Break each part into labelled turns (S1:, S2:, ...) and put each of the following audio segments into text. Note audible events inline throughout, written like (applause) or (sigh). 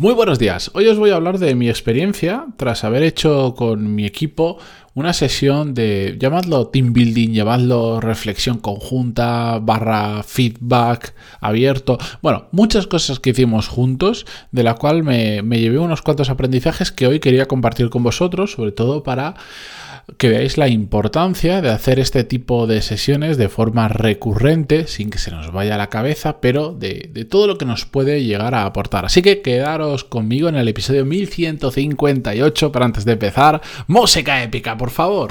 S1: Muy buenos días. Hoy os voy a hablar de mi experiencia tras haber hecho con mi equipo una sesión de, llamadlo team building, llamadlo reflexión conjunta, barra feedback abierto. Bueno, muchas cosas que hicimos juntos, de la cual me, me llevé unos cuantos aprendizajes que hoy quería compartir con vosotros, sobre todo para que veáis la importancia de hacer este tipo de sesiones de forma recurrente, sin que se nos vaya la cabeza, pero de, de, todo lo que nos puede llegar a aportar. Así que quedaros conmigo en el episodio 1158 para antes de empezar. Música épica, por favor.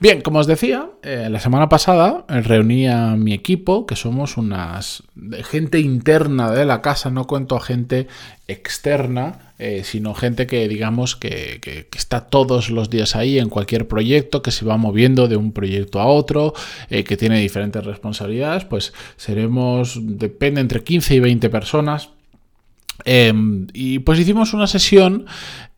S1: Bien, como os decía, eh, la semana pasada reuní a mi equipo, que somos unas gente interna de la casa, no cuento a gente externa, eh, sino gente que digamos que, está todos los días ahí en cualquier proyecto, que se va moviendo de un proyecto a otro, eh, que tiene diferentes responsabilidades, pues seremos, depende, entre 15 y 20 personas. Eh, y pues hicimos una sesión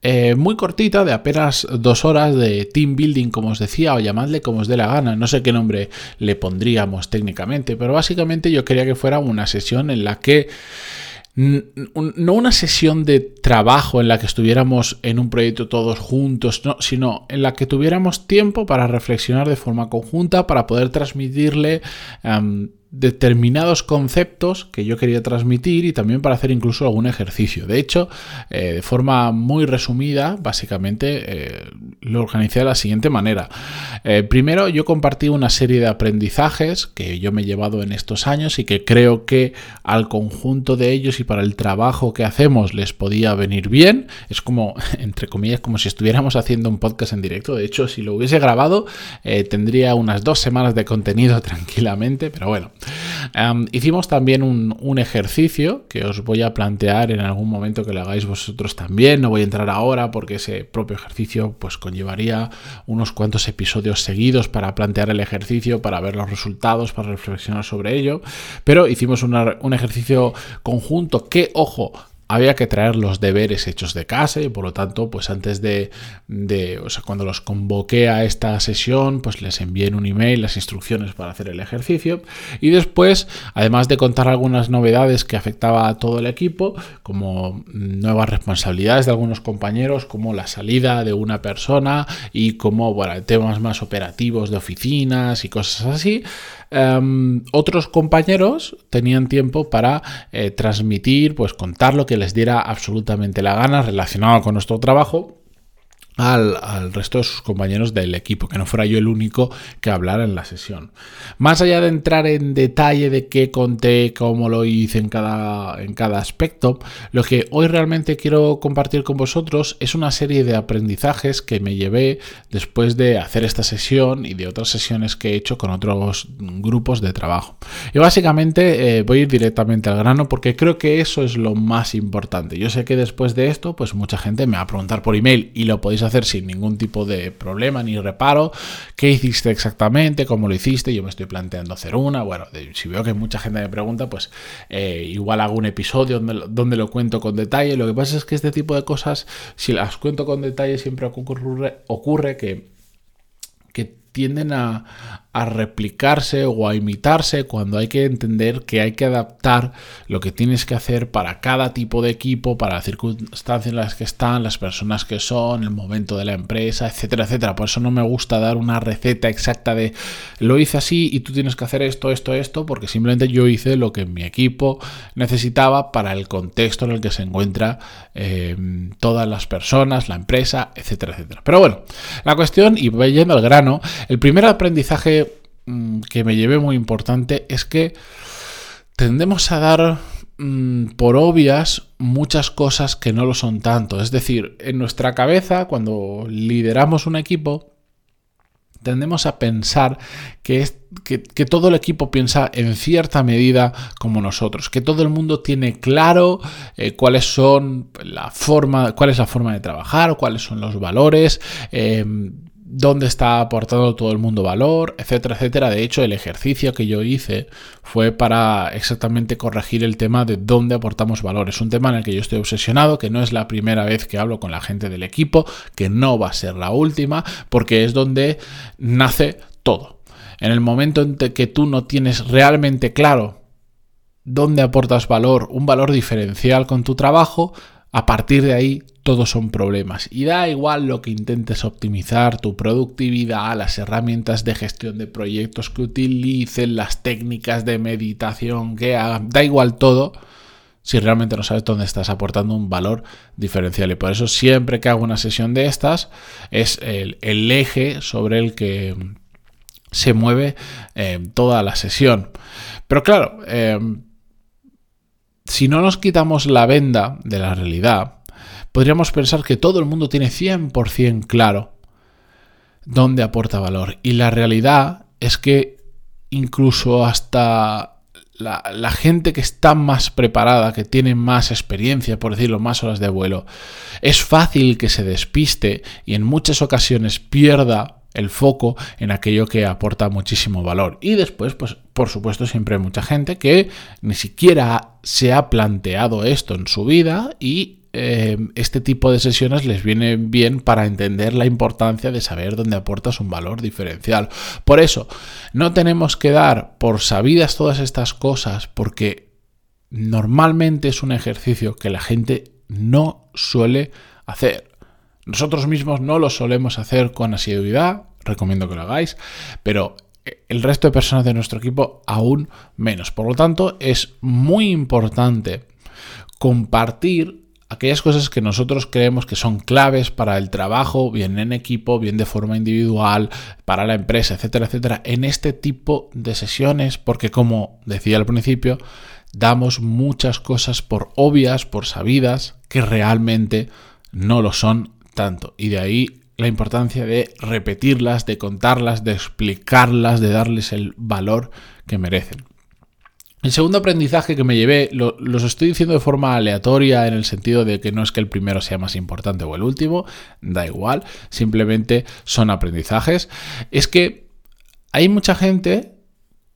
S1: eh, muy cortita, de apenas dos horas de team building, como os decía, o llamadle como os dé la gana. No sé qué nombre le pondríamos técnicamente, pero básicamente yo quería que fuera una sesión en la que no una sesión de trabajo en la que estuviéramos en un proyecto todos juntos, no, sino en la que tuviéramos tiempo para reflexionar de forma conjunta, para poder transmitirle um, determinados conceptos que yo quería transmitir y también para hacer incluso algún ejercicio. De hecho, eh, de forma muy resumida, básicamente eh, lo organicé de la siguiente manera. Eh, primero, yo compartí una serie de aprendizajes que yo me he llevado en estos años y que creo que al conjunto de ellos y para el trabajo que hacemos les podía venir bien. Es como, (laughs) entre comillas, como si estuviéramos haciendo un podcast en directo. De hecho, si lo hubiese grabado, tendría unas dos semanas de contenido (laughs) tranquilamente, pero bueno. Um, hicimos también un, ejercicio que os voy a plantear en algún momento que lo hagáis vosotros también. No voy a entrar ahora porque ese propio ejercicio pues conllevaría unos cuantos episodios seguidos para plantear el ejercicio, para ver los resultados, para reflexionar sobre ello. Pero hicimos un ejercicio conjunto que, ojo, había que traer los deberes hechos de casa y por lo tanto, pues antes de, de, o sea, cuando los convoqué a esta sesión, pues les envié en un email las instrucciones para hacer el ejercicio. Y después, además de contar algunas novedades que afectaba a todo el equipo, como nuevas responsabilidades de algunos compañeros, como la salida de una persona y como, bueno, temas más operativos de oficinas y cosas así, Um, otros compañeros tenían tiempo para eh, transmitir, pues contar lo que les diera absolutamente la gana relacionado con nuestro trabajo al, al, resto de sus compañeros del equipo, que no fuera yo el único que hablara en la sesión. Más allá de entrar en detalle de qué conté, cómo lo hice en cada, en cada aspecto, lo que hoy realmente quiero compartir con vosotros es una serie de aprendizajes que me llevé después de hacer esta sesión y de otras sesiones que he hecho con otros grupos de trabajo. Y básicamente eh, voy directamente al grano porque creo que eso es lo más importante. Yo sé que después de esto, pues mucha gente me va a preguntar por email y lo podéis hacer sin ningún tipo de problema ni reparo. ¿Qué hiciste exactamente? ¿Cómo lo hiciste? Yo me estoy planteando hacer una. Bueno, si veo que mucha gente me pregunta, pues eh, igual hago un episodio donde, donde, lo cuento con detalle. Lo que pasa es que este tipo de cosas, si las cuento con detalle, siempre ocurre, ocurre que tienden a, replicarse o a imitarse cuando hay que entender que hay que adaptar lo que tienes que hacer para cada tipo de equipo, para las circunstancias en las que están, las personas que son, el momento de la empresa, etcétera, etcétera. Por eso no me gusta dar una receta exacta de lo hice así y tú tienes que hacer esto, esto, esto, porque simplemente yo hice lo que mi equipo necesitaba para el contexto en el que se encuentra eh, todas las personas, la empresa, etcétera, etcétera. Pero bueno, la cuestión, y voy yendo al grano, el primer aprendizaje Mm, que me llevé muy importante es que tendemos a dar mm, por obvias muchas cosas que no lo son tanto. Es decir, en nuestra cabeza, cuando lideramos un equipo, tendemos a pensar que, es, que, todo el equipo piensa en cierta medida como nosotros, que todo el mundo tiene claro eh, cuáles son la forma, cuál es la forma de trabajar, cuáles son los valores. Eh, dónde está aportando todo el mundo valor, etcétera, etcétera. De hecho, el ejercicio que yo hice fue para exactamente corregir el tema de dónde aportamos valor. Es un tema en el que yo estoy obsesionado, que no es la primera vez que hablo con la gente del equipo, que no va a ser la última, porque es donde nace todo. En el momento en que tú no tienes realmente claro dónde aportas valor, un valor diferencial con tu trabajo, a partir de ahí todos son problemas. Y da igual lo que intentes optimizar, tu productividad, las herramientas de gestión de proyectos que utilicen, las técnicas de meditación que hagan, da igual todo si realmente no sabes dónde estás aportando un valor diferencial. Y por eso siempre que hago una sesión de estas es el, eje sobre el que se mueve eh, toda la sesión. Pero claro, eh, si no nos quitamos la venda de la realidad, podríamos pensar que todo el mundo tiene 100% claro dónde aporta valor. Y la realidad es que incluso hasta la, gente que está más preparada, que tiene más experiencia, por decirlo, más horas de vuelo, es fácil que se despiste y en muchas ocasiones pierda el foco en aquello que aporta muchísimo valor. Y después, pues por supuesto, siempre hay mucha gente que ni siquiera se ha planteado esto en su vida y eh, este tipo de sesiones les viene bien para entender la importancia de saber dónde aportas un valor diferencial. Por eso, no tenemos que dar por sabidas todas estas cosas porque normalmente es un ejercicio que la gente no suele hacer. Nosotros mismos no lo solemos hacer con asiduidad, recomiendo que lo hagáis, pero el resto de personas de nuestro equipo aún menos. Por lo tanto, es muy importante compartir aquellas cosas que nosotros creemos que son claves para el trabajo, bien en equipo, bien de forma individual, para la empresa, etcétera, etcétera, en este tipo de sesiones, porque como decía al principio, damos muchas cosas por obvias, por sabidas, que realmente no lo son tanto. Y de ahí la importancia de repetirlas, de contarlas, de explicarlas, de darles el valor que merecen. El segundo aprendizaje que me llevé, los estoy diciendo de forma aleatoria en el sentido de que no es que el primero sea más importante o el último, da igual, simplemente son aprendizajes, es que hay mucha gente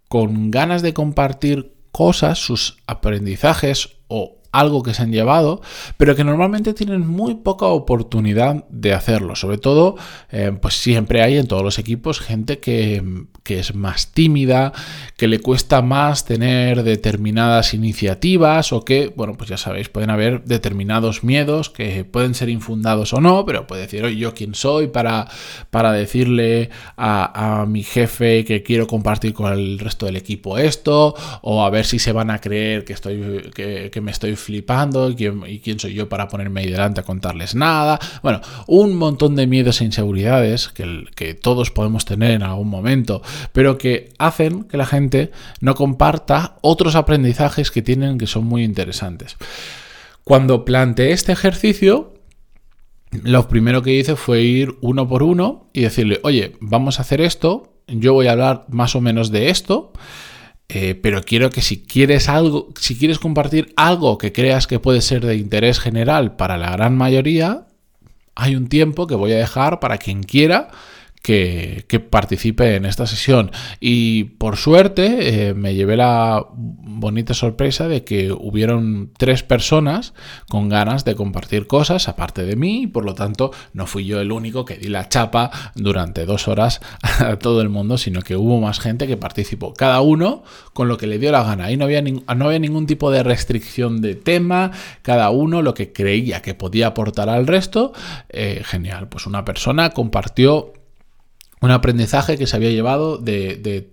S1: con ganas de compartir cosas, sus aprendizajes o algo que se han llevado, pero que normalmente tienen muy poca oportunidad de hacerlo. Sobre todo, eh, pues siempre hay en todos los equipos gente que, que es más tímida, que le cuesta más tener determinadas iniciativas o que, bueno, pues ya sabéis, pueden haber determinados miedos que pueden ser infundados o no, pero puede decir, oye, yo quién soy para, para decirle a, mi jefe que quiero compartir con el resto del equipo esto, o a ver si se van a creer que, estoy, que, me estoy flipando y quién, y quién soy yo para ponerme ahí delante a contarles nada. Bueno, un montón de miedos e inseguridades que, que todos podemos tener en algún momento pero que hacen que la gente no comparta otros aprendizajes que tienen que son muy interesantes. Cuando planteé este ejercicio, lo primero que hice fue ir uno por uno y decirle, oye, vamos a hacer esto, yo voy a hablar más o menos de esto. Eh, pero quiero que si quieres algo, si quieres compartir algo que creas que puede ser de interés general para la gran mayoría, hay un tiempo que voy a dejar para quien quiera que, participe en esta sesión. Y por suerte eh, me llevé la bonita sorpresa de que hubieron tres personas con ganas de compartir cosas aparte de mí y por lo tanto no fui yo el único que di la chapa durante dos horas (laughs) a todo el mundo, sino que hubo más gente que participó. Cada uno con lo que le dio la gana. Ahí no había, no había ningún tipo de restricción de tema, cada uno lo que creía que podía aportar al resto. Eh, genial, pues una persona compartió un aprendizaje que se había llevado de,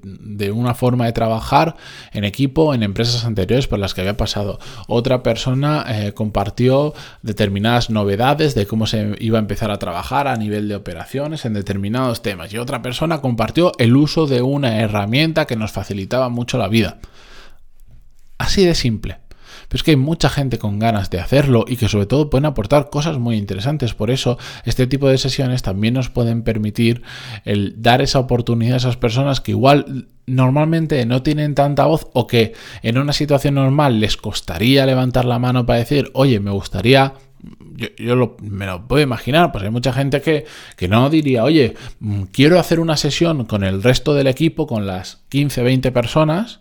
S1: una forma de trabajar en equipo en empresas anteriores por las que había pasado. Otra persona eh, compartió determinadas novedades de cómo se iba a empezar a trabajar a nivel de operaciones en determinados temas. Y otra persona compartió el uso de una herramienta que nos facilitaba mucho la vida. Así de simple. Pero es que hay mucha gente con ganas de hacerlo y que sobre todo pueden aportar cosas muy interesantes. Por eso este tipo de sesiones también nos pueden permitir el dar esa oportunidad a esas personas que igual normalmente no tienen tanta voz o que en una situación normal les costaría levantar la mano para decir, oye, me gustaría yo, me lo puedo imaginar, pues hay mucha gente que, que no diría, oye, mm, quiero hacer una sesión con el resto del equipo, con las 15, 20 personas,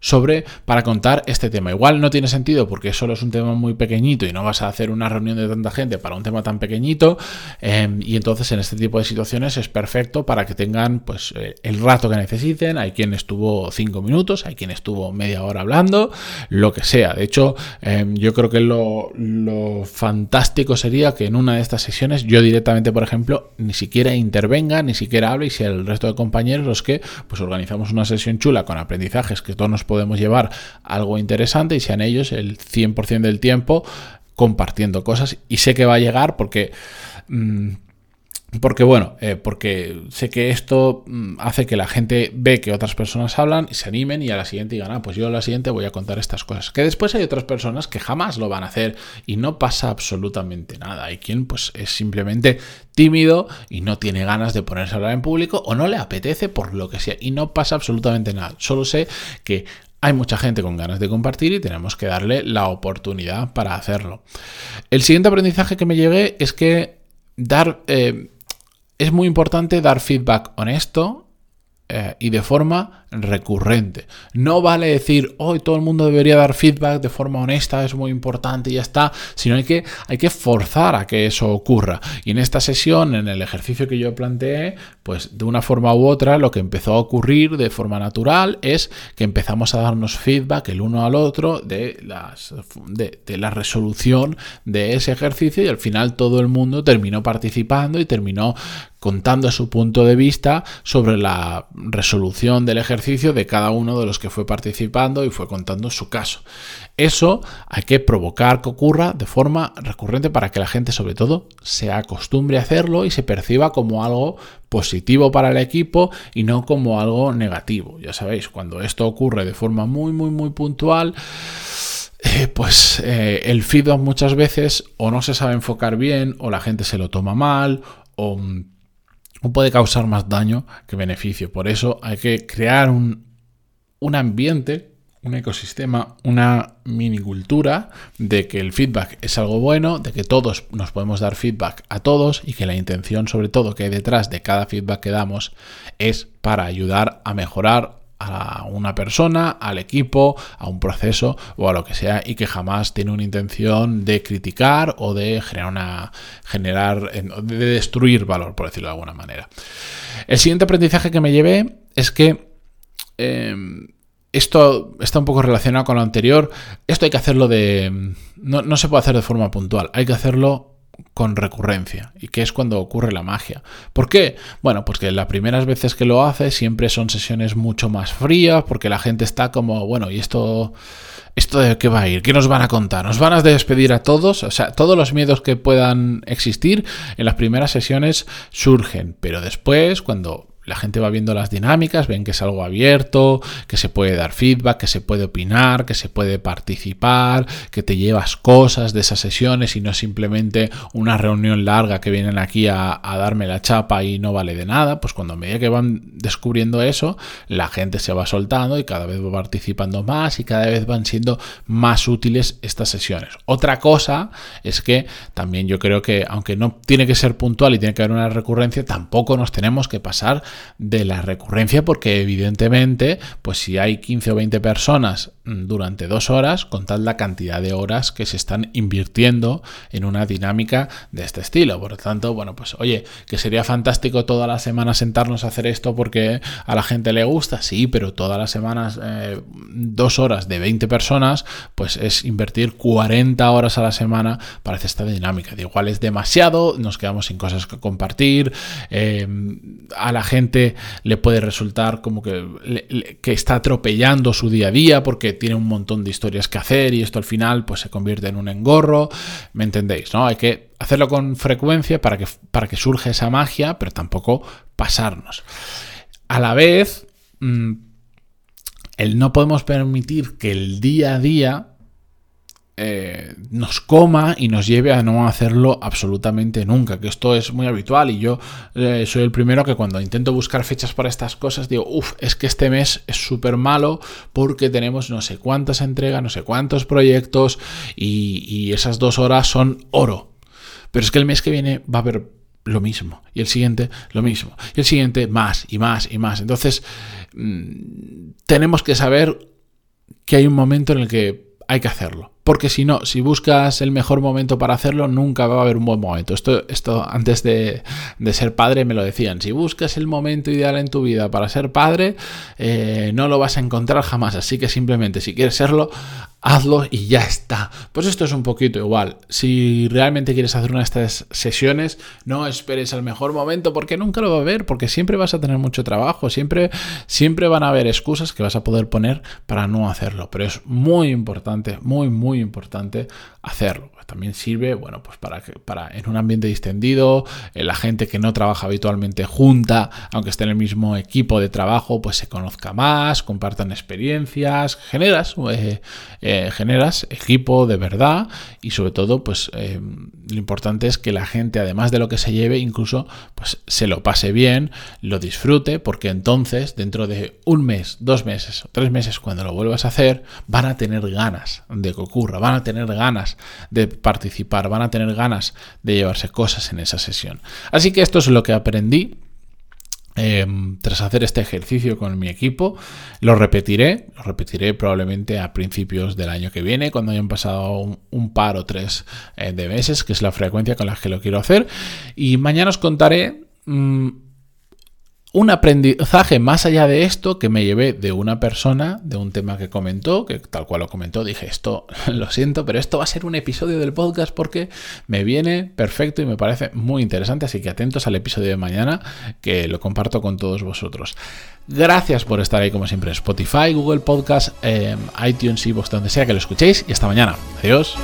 S1: sobre para contar este tema. Igual no tiene sentido porque solo es un tema muy pequeñito y no vas a hacer una reunión de tanta gente para un tema tan pequeñito em, y entonces en este tipo de situaciones es perfecto para que tengan pues eh, el rato que necesiten. Hay quien estuvo cinco minutos, hay quien estuvo media hora hablando, lo que sea. De hecho, em, yo creo que lo, lo fantástico sería que en una de estas sesiones yo directamente, por ejemplo, ni siquiera intervenga, ni siquiera hable y sea el resto de compañeros los que pues organizamos una sesión chula con aprendizajes que todos nos podemos llevar algo interesante y sean ellos el 100% del tiempo compartiendo cosas. Y sé que va a llegar porque... Mm, porque bueno, eh, porque sé que esto mm, hace que la gente ve que otras personas hablan y se animen y a la siguiente digan, ah, pues yo a la siguiente voy a contar estas cosas. Que después hay otras personas que jamás lo van a hacer y no pasa absolutamente nada. Hay quien pues es simplemente tímido y no tiene ganas de ponerse a hablar en público o no le apetece por lo que sea y no pasa absolutamente nada. Solo sé que hay mucha gente con ganas de compartir y tenemos que darle la oportunidad para hacerlo. El siguiente aprendizaje que me llegué es que dar... Eh, es muy importante dar feedback honesto eh, y de forma recurrente. No vale decir, hoy todo el mundo debería dar feedback de forma honesta, es muy importante y ya está, sino hay que, hay que forzar a que eso ocurra. Y en esta sesión, en el ejercicio que yo planteé, pues de una forma u otra, lo que empezó a ocurrir de forma natural es que empezamos a darnos feedback el uno al otro de, las, de, de la resolución de ese ejercicio y al final todo el mundo terminó participando y terminó contando su punto de vista sobre la resolución del ejercicio de cada uno de los que fue participando y fue contando su caso. Eso hay que provocar que ocurra de forma recurrente para que la gente sobre todo se acostumbre a hacerlo y se perciba como algo positivo para el equipo y no como algo negativo. Ya sabéis, cuando esto ocurre de forma muy, muy, muy puntual, eh, pues eh, el feedback muchas veces o no se sabe enfocar bien o la gente se lo toma mal o puede causar más daño que beneficio. Por eso hay que crear un, un ambiente, un ecosistema, una minicultura de que el feedback es algo bueno, de que todos nos podemos dar feedback a todos y que la intención sobre todo que hay detrás de cada feedback que damos es para ayudar a mejorar a una persona, al equipo, a un proceso o a lo que sea y que jamás tiene una intención de criticar o de generar una generar de destruir valor, por decirlo de alguna manera. El siguiente aprendizaje que me llevé es que em, esto está un poco relacionado con lo anterior. Esto hay que hacerlo de. No, no se puede hacer de forma puntual. Hay que hacerlo con recurrencia y que es cuando ocurre la magia. ¿Por qué? Bueno, pues que las primeras veces que lo hace siempre son sesiones mucho más frías porque la gente está como, bueno, ¿y esto, esto de qué va a ir? ¿Qué nos van a contar? ¿Nos van a despedir a todos? O sea, todos los miedos que puedan existir en las primeras sesiones surgen, pero después, cuando la gente va viendo las dinámicas, ven que es algo abierto, que se puede dar feedback, que se puede opinar, que se puede participar, que te llevas cosas de esas sesiones y no simplemente una reunión larga que vienen aquí a, darme la chapa y no vale de nada. Pues cuando a medida que van descubriendo eso, la gente se va soltando y cada vez va participando más y cada vez van siendo más útiles estas sesiones. Otra cosa es que también yo creo que aunque no tiene que ser puntual y tiene que haber una recurrencia, tampoco nos tenemos que pasar de la recurrencia porque evidentemente pues si hay 15 o 20 personas mm, durante dos horas contad la cantidad de horas que se están invirtiendo en una dinámica de este estilo. Por lo tanto bueno pues oye que sería fantástico toda la semana sentarnos a hacer esto porque a la gente le gusta. Sí pero todas las semanas eh, dos horas de 20 personas pues es invertir 40 horas a la semana para hacer esta dinámica. De igual es demasiado nos quedamos sin cosas que compartir eh, a la gente le puede resultar como que, que está atropellando su día a día porque tiene un montón de historias que hacer y esto al final pues se convierte en un engorro, ¿me entendéis? ¿no? Hay que hacerlo con frecuencia para que, para que surja esa magia, pero tampoco pasarnos. A la vez, mm, el no podemos permitir que el día a día eh, nos coma y nos lleve a no hacerlo absolutamente nunca, que esto es muy habitual y yo eh, soy el primero que cuando intento buscar fechas para estas cosas digo, uff, es que este mes es súper malo porque tenemos no sé cuántas entregas, no sé cuántos proyectos y, esas dos horas son oro. Pero es que el mes que viene va a haber lo mismo. Y el siguiente, lo mismo. Y el siguiente, más y más y más. Entonces, mm, tenemos que saber que hay un momento en el que hay que hacerlo. Porque si no, si buscas el mejor momento para hacerlo, nunca va a haber un buen momento. Esto, esto antes de, ser padre me lo decían. Si buscas el momento ideal en tu vida para ser padre, eh, no lo vas a encontrar jamás. Así que simplemente si quieres serlo, hazlo y ya está. Pues esto es un poquito igual. Si realmente quieres hacer una de estas sesiones, no esperes al mejor momento porque nunca lo va a haber, porque siempre vas a tener mucho trabajo, siempre, siempre van a haber excusas que vas a poder poner para no hacerlo. Pero es muy importante, muy, muy importante hacerlo. También sirve, bueno, pues para que para en un ambiente distendido, eh, la gente que no trabaja habitualmente junta, aunque esté en el mismo equipo de trabajo, pues se conozca más, compartan experiencias, generas, eh, eh, generas equipo de verdad y sobre todo, pues lo importante es que la gente, además de lo que se lleve, incluso pues se lo pase bien, lo disfrute, porque entonces, dentro de un mes, dos meses o tres meses, cuando lo vuelvas a hacer, van a tener ganas de que ocurra, van a tener ganas de participar, van a tener ganas de llevarse cosas en esa sesión. Así que esto es lo que aprendí em, tras hacer este ejercicio con mi equipo, lo repetiré, lo repetiré probablemente a principios del año que viene, cuando hayan pasado un, par o tres eh, de meses, que es la frecuencia con la que lo quiero hacer. Y mañana os contaré mm, un aprendizaje más allá de esto que me llevé de una persona, de un tema que comentó, que tal cual lo comentó, dije, esto (laughs) lo siento, pero esto va a ser un episodio del podcast porque me viene perfecto y me parece muy interesante, así que atentos al episodio de mañana que lo comparto con todos vosotros. Gracias por estar ahí como siempre en Spotify, Google Podcast, eh, iTunes, iVoox, donde sea que lo escuchéis y hasta mañana. Adiós.